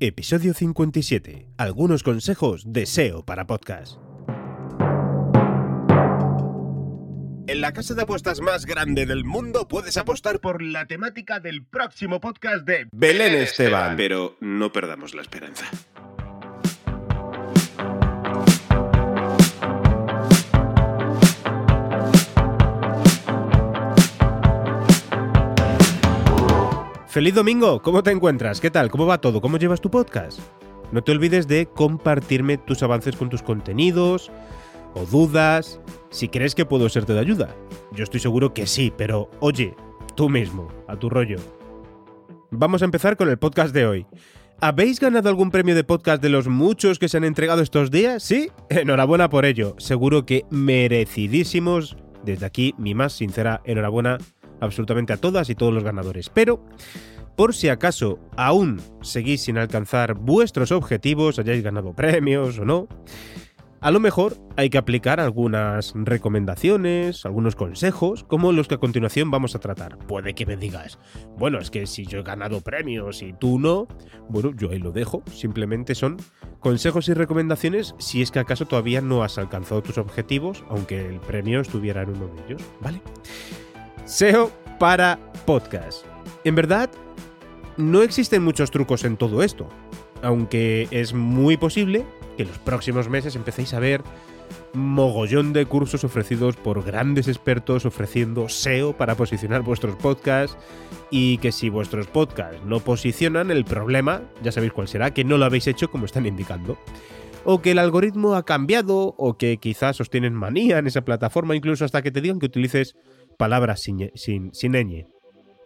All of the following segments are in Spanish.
Episodio 57. Algunos consejos de SEO para podcast. En la casa de apuestas más grande del mundo puedes apostar por la temática del próximo podcast de Belén Esteban. Pero no perdamos la esperanza. Feliz domingo, ¿cómo te encuentras? ¿Qué tal? ¿Cómo va todo? ¿Cómo llevas tu podcast? No te olvides de compartirme tus avances con tus contenidos o dudas, si crees que puedo serte de ayuda. Yo estoy seguro que sí, pero oye, tú mismo, a tu rollo. Vamos a empezar con el podcast de hoy. ¿Habéis ganado algún premio de podcast de los muchos que se han entregado estos días? ¿Sí? Enhorabuena por ello. Seguro que merecidísimos. Desde aquí, mi más sincera enhorabuena absolutamente a todas y todos los ganadores. Pero, por si acaso aún seguís sin alcanzar vuestros objetivos, hayáis ganado premios o no, a lo mejor hay que aplicar algunas recomendaciones, algunos consejos, como los que a continuación vamos a tratar. Puede que me digas, bueno, es que si yo he ganado premios y tú no, bueno, yo ahí lo dejo. Simplemente son consejos y recomendaciones si es que acaso todavía no has alcanzado tus objetivos, aunque el premio estuviera en uno de ellos, ¿vale? SEO para podcast. En verdad, no existen muchos trucos en todo esto, aunque es muy posible que en los próximos meses empecéis a ver mogollón de cursos ofrecidos por grandes expertos ofreciendo SEO para posicionar vuestros podcasts y que si vuestros podcasts no posicionan, el problema, ya sabéis cuál será, que no lo habéis hecho como están indicando. O que el algoritmo ha cambiado o que quizás os tienen manía en esa plataforma, incluso hasta que te digan que utilices palabras sin, sin, ñ.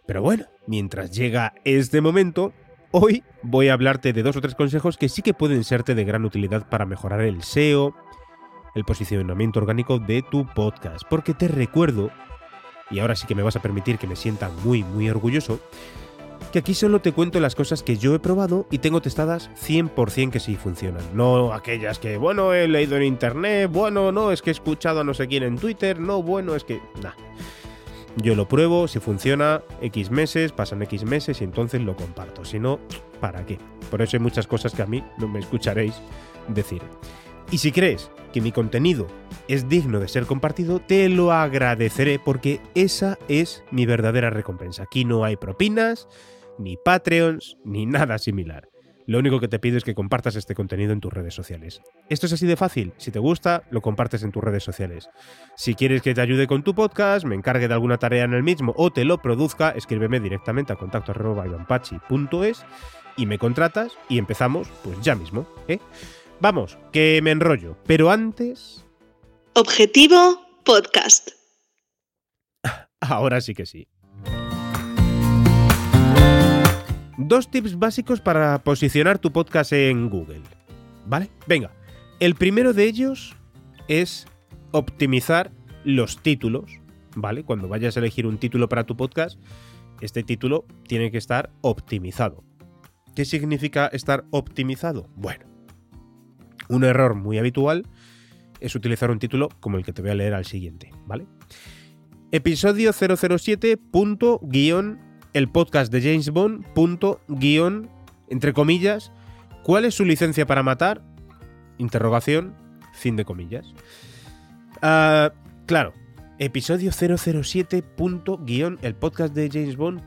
Pero bueno, mientras llega este momento, hoy voy a hablarte de dos o tres consejos que sí que pueden serte de gran utilidad para mejorar el SEO, el posicionamiento orgánico de tu podcast. Porque te recuerdo, y ahora sí que me vas a permitir que me sienta muy, muy orgulloso, que aquí solo te cuento las cosas que yo he probado y tengo testadas 100% que sí funcionan. No aquellas que, bueno, he leído en internet, bueno, no, es que he escuchado a no sé quién en Twitter, no, bueno, es que... Nah. Yo lo pruebo, si funciona, X meses, pasan X meses y entonces lo comparto. Si no, ¿para qué? Por eso hay muchas cosas que a mí no me escucharéis decir. Y si crees que mi contenido es digno de ser compartido, te lo agradeceré porque esa es mi verdadera recompensa. Aquí no hay propinas, ni Patreons, ni nada similar. Lo único que te pido es que compartas este contenido en tus redes sociales. Esto es así de fácil. Si te gusta, lo compartes en tus redes sociales. Si quieres que te ayude con tu podcast, me encargue de alguna tarea en el mismo o te lo produzca, escríbeme directamente a contacto y me contratas y empezamos pues ya mismo. ¿eh? Vamos, que me enrollo. Pero antes... Objetivo Podcast. Ahora sí que sí. Dos tips básicos para posicionar tu podcast en Google. ¿Vale? Venga. El primero de ellos es optimizar los títulos. ¿Vale? Cuando vayas a elegir un título para tu podcast, este título tiene que estar optimizado. ¿Qué significa estar optimizado? Bueno, un error muy habitual es utilizar un título como el que te voy a leer al siguiente, ¿vale? Episodio 007. El podcast de James Bond. guion, entre comillas, ¿cuál es su licencia para matar? Interrogación, fin de comillas. Ah, claro, episodio 007. el podcast de James Bond.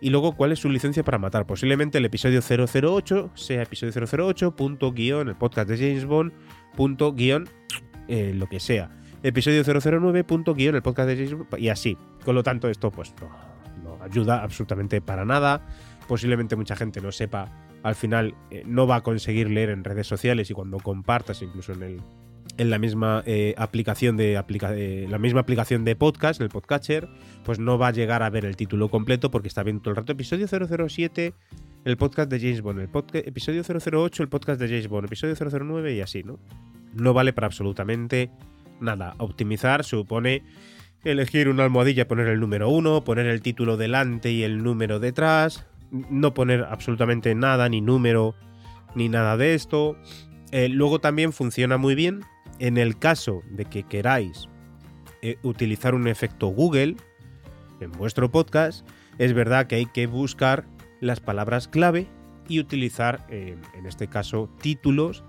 Y luego, ¿cuál es su licencia para matar? Posiblemente el episodio 008 sea episodio 008, punto guion, el podcast de James Bond, guion, eh, lo que sea. Episodio 009, punto guion, el podcast de James Bond, y así. Con lo tanto, esto pues no, ayuda absolutamente para nada. Posiblemente mucha gente no sepa, al final eh, no va a conseguir leer en redes sociales y cuando compartas, incluso en el, en la misma eh, aplicación de eh, la misma aplicación de podcast, el podcatcher, pues no va a llegar a ver el título completo porque está viendo todo el rato episodio 007, el podcast de James Bond, el episodio 008, el podcast de James Bond, episodio 009 y así, ¿no? No vale para absolutamente nada. Optimizar supone elegir una almohadilla, poner el número 1, poner el título delante y el número detrás, no poner absolutamente nada, ni número, ni nada de esto. Eh, luego también funciona muy bien en el caso de que queráis eh, utilizar un efecto Google en vuestro podcast, es verdad que hay que buscar las palabras clave y utilizar, eh, en este caso, títulos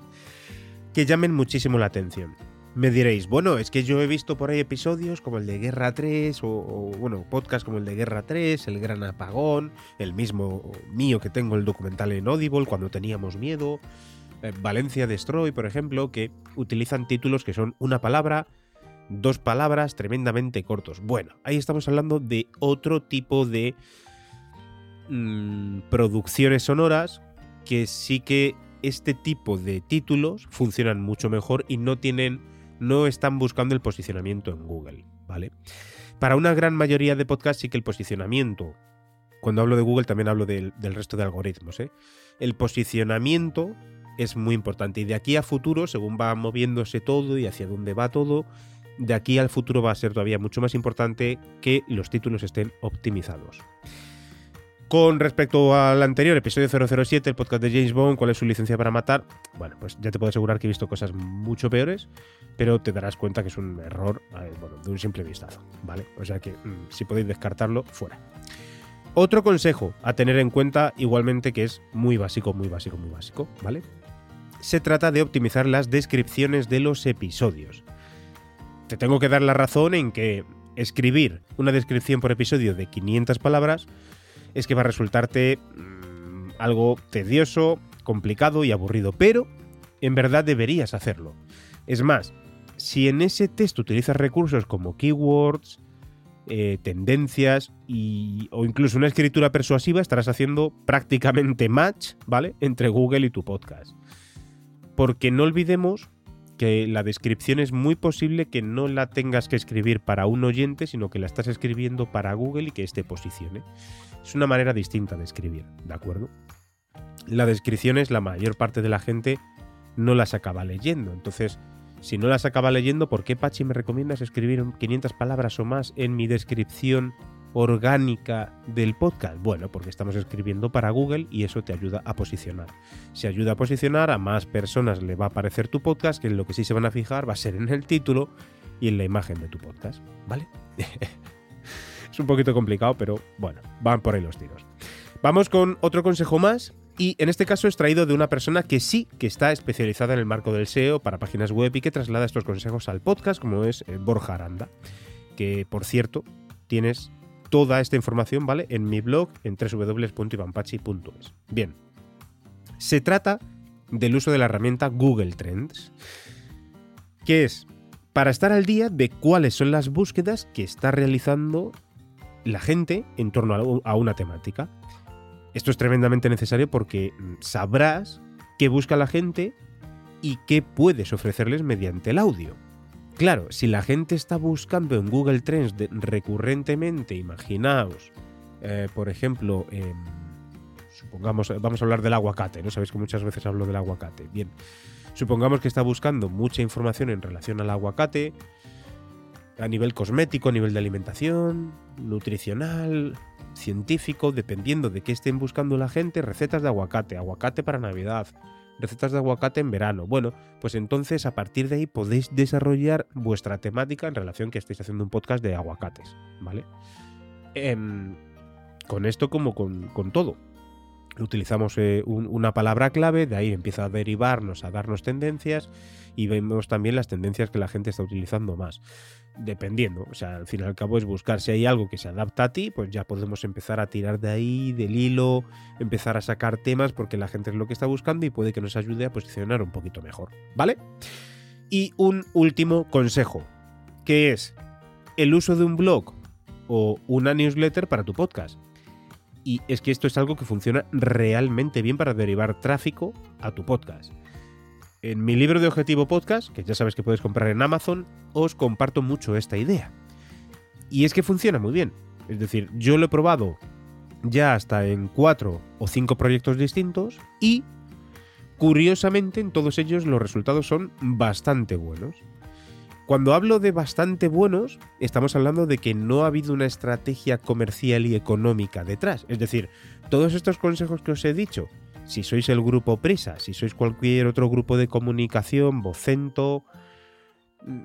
que llamen muchísimo la atención. Me diréis, bueno, es que yo he visto por ahí episodios como el de Guerra 3 o, bueno, podcast como el de Guerra 3, El Gran Apagón, el mismo mío que tengo el documental en Audible cuando teníamos miedo, eh, Valencia Destroy, por ejemplo, que utilizan títulos que son una palabra, dos palabras tremendamente cortos. Bueno, ahí estamos hablando de otro tipo de mmm, producciones sonoras que sí que este tipo de títulos funcionan mucho mejor y no tienen no están buscando el posicionamiento en Google, ¿vale? Para una gran mayoría de podcasts sí que el posicionamiento, cuando hablo de Google también hablo del, del resto de algoritmos, ¿eh? El posicionamiento es muy importante y de aquí a futuro, según va moviéndose todo y hacia dónde va todo, de aquí al futuro va a ser todavía mucho más importante que los títulos estén optimizados. Con respecto al anterior episodio 007, el podcast de James Bond, ¿cuál es su licencia para matar? Bueno, pues ya te puedo asegurar que he visto cosas mucho peores, pero te darás cuenta que es un error bueno, de un simple vistazo, ¿vale? O sea que mmm, si podéis descartarlo, fuera. Otro consejo a tener en cuenta igualmente que es muy básico, muy básico, muy básico, ¿vale? Se trata de optimizar las descripciones de los episodios. Te tengo que dar la razón en que escribir una descripción por episodio de 500 palabras es que va a resultarte mmm, algo tedioso, complicado y aburrido, pero en verdad deberías hacerlo. Es más, si en ese texto utilizas recursos como keywords, eh, tendencias y, o incluso una escritura persuasiva, estarás haciendo prácticamente match, ¿vale? Entre Google y tu podcast. Porque no olvidemos que la descripción es muy posible que no la tengas que escribir para un oyente, sino que la estás escribiendo para Google y que éste posicione. Es una manera distinta de escribir, ¿de acuerdo? La descripción es la mayor parte de la gente no las acaba leyendo. Entonces, si no las acaba leyendo, ¿por qué Pachi me recomiendas escribir 500 palabras o más en mi descripción orgánica del podcast? Bueno, porque estamos escribiendo para Google y eso te ayuda a posicionar. Si ayuda a posicionar, a más personas le va a aparecer tu podcast, que en lo que sí se van a fijar va a ser en el título y en la imagen de tu podcast, ¿vale? es un poquito complicado, pero bueno, van por ahí los tiros. Vamos con otro consejo más, y en este caso es traído de una persona que sí que está especializada en el marco del SEO para páginas web y que traslada estos consejos al podcast, como es eh, Borja Aranda, que por cierto tienes toda esta información, ¿vale? En mi blog en www.ivanpachi.es. Bien, se trata del uso de la herramienta Google Trends, que es para estar al día de cuáles son las búsquedas que está realizando la gente en torno a una temática. Esto es tremendamente necesario porque sabrás qué busca la gente y qué puedes ofrecerles mediante el audio. Claro, si la gente está buscando en Google Trends recurrentemente, imaginaos, eh, por ejemplo, eh, supongamos, vamos a hablar del aguacate, ¿no? Sabéis que muchas veces hablo del aguacate. Bien, supongamos que está buscando mucha información en relación al aguacate, a nivel cosmético, a nivel de alimentación, nutricional, científico, dependiendo de qué estén buscando la gente, recetas de aguacate, aguacate para Navidad, recetas de aguacate en verano. Bueno, pues entonces a partir de ahí podéis desarrollar vuestra temática en relación que estéis haciendo un podcast de aguacates, ¿vale? Eh, con esto como con, con todo. Utilizamos eh, un, una palabra clave, de ahí empieza a derivarnos, a darnos tendencias y vemos también las tendencias que la gente está utilizando más. Dependiendo, o sea, al fin y al cabo es buscar si hay algo que se adapta a ti, pues ya podemos empezar a tirar de ahí, del hilo, empezar a sacar temas porque la gente es lo que está buscando y puede que nos ayude a posicionar un poquito mejor, ¿vale? Y un último consejo, que es el uso de un blog o una newsletter para tu podcast. Y es que esto es algo que funciona realmente bien para derivar tráfico a tu podcast. En mi libro de Objetivo Podcast, que ya sabes que puedes comprar en Amazon, os comparto mucho esta idea. Y es que funciona muy bien. Es decir, yo lo he probado ya hasta en cuatro o cinco proyectos distintos y, curiosamente, en todos ellos los resultados son bastante buenos. Cuando hablo de bastante buenos, estamos hablando de que no ha habido una estrategia comercial y económica detrás. Es decir, todos estos consejos que os he dicho, si sois el grupo Prisa, si sois cualquier otro grupo de comunicación, Vocento,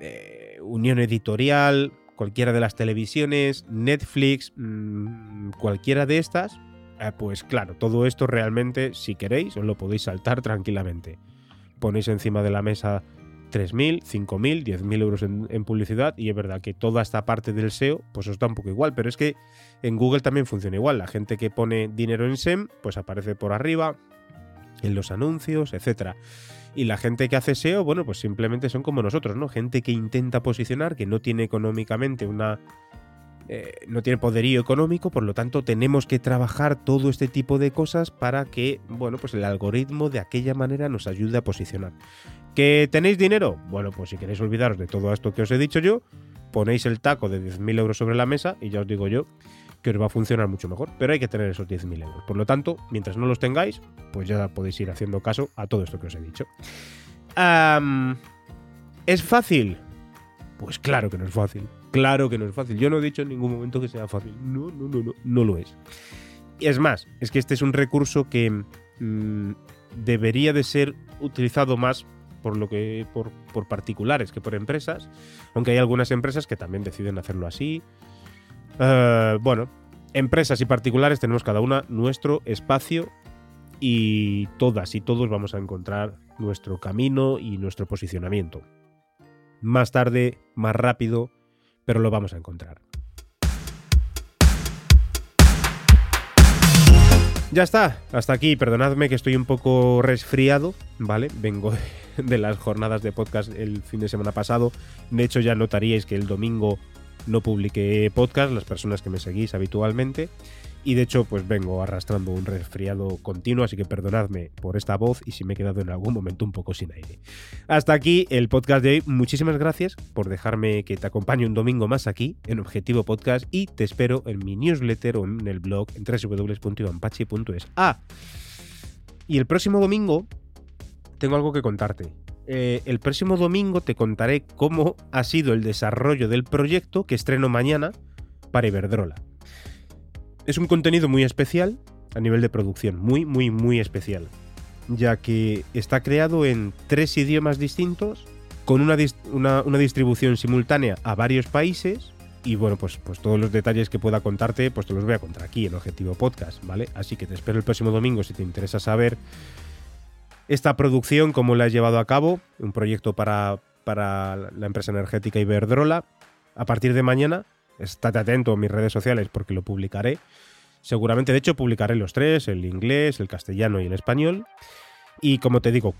eh, Unión Editorial, cualquiera de las televisiones, Netflix, mmm, cualquiera de estas, Eh, pues claro, todo esto realmente, si queréis, os lo podéis saltar tranquilamente. Ponéis encima de la mesa 3.000, 5.000, 10.000 euros en, en, publicidad y es verdad que toda esta parte del SEO pues os da un poco igual, pero es que en Google también funciona igual. La gente que pone dinero en SEM pues aparece por arriba, en los anuncios, etcétera. Y la gente que hace SEO, bueno, pues simplemente son como nosotros, ¿no? Gente que intenta posicionar, que no tiene económicamente una eh, no tiene poderío económico, por lo tanto tenemos que trabajar todo este tipo de cosas para que, bueno, pues el algoritmo de aquella manera nos ayude a posicionar. ¿Que tenéis dinero? Bueno, pues si queréis olvidaros de todo esto que os he dicho yo, ponéis el taco de 10.000 euros sobre la mesa y ya os digo yo que os va a funcionar mucho mejor. Pero hay que tener esos 10.000 euros. Por lo tanto, mientras no los tengáis, pues ya podéis ir haciendo caso a todo esto que os he dicho. ¿Es fácil? Pues claro que no es fácil. Claro que no es fácil. Yo no he dicho en ningún momento que sea fácil. No, no, no, no, no lo es. Y es más, es que este es un recurso que mmm, debería de ser utilizado más por lo que por, por, particulares que por empresas, aunque hay algunas empresas que también deciden hacerlo así. Uh, bueno, empresas y particulares tenemos cada una nuestro espacio y todas y todos vamos a encontrar nuestro camino y nuestro posicionamiento. Más tarde, más rápido, pero lo vamos a encontrar. Ya está, hasta aquí. Perdonadme que estoy un poco resfriado, ¿vale? Vengo de las jornadas de podcast el fin de semana pasado. De hecho, ya notaríais que el domingo no publiqué podcast, las personas que me seguís habitualmente. Y de hecho, pues vengo arrastrando un resfriado continuo, así que perdonadme por esta voz y si me he quedado en algún momento un poco sin aire. Hasta aquí el podcast de hoy. Muchísimas gracias por dejarme que te acompañe un domingo más aquí en Objetivo Podcast y te espero en mi newsletter o en el blog en www.ampache.es. Ah, y el próximo domingo tengo algo que contarte. Eh, el próximo domingo te contaré cómo ha sido el desarrollo del proyecto que estreno mañana para Iberdrola. Es un contenido muy especial a nivel de producción, muy, muy, muy especial, ya que está creado en tres idiomas distintos, con una, distribución simultánea a varios países, y bueno, pues, pues todos los detalles que pueda contarte, pues te los voy a contar aquí en Objetivo Podcast, ¿vale? Así que te espero el próximo domingo si te interesa saber esta producción, cómo la has llevado a cabo, un proyecto para, para la empresa energética Iberdrola. A partir de mañana estate atento a mis redes sociales porque lo publicaré. Seguramente, de hecho, publicaré los tres, el inglés, el castellano y el español. Y como te digo,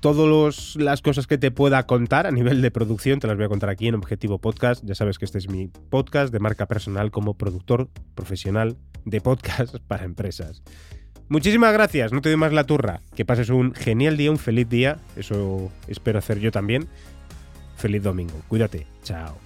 todas las cosas que te pueda contar a nivel de producción te las voy a contar aquí en Objetivo Podcast. Ya sabes que este es mi podcast de marca personal como productor profesional de podcast para empresas. Muchísimas gracias, no te doy más la turra. Que pases un genial día, un feliz día. Eso espero hacer yo también. Feliz domingo. Cuídate. Chao.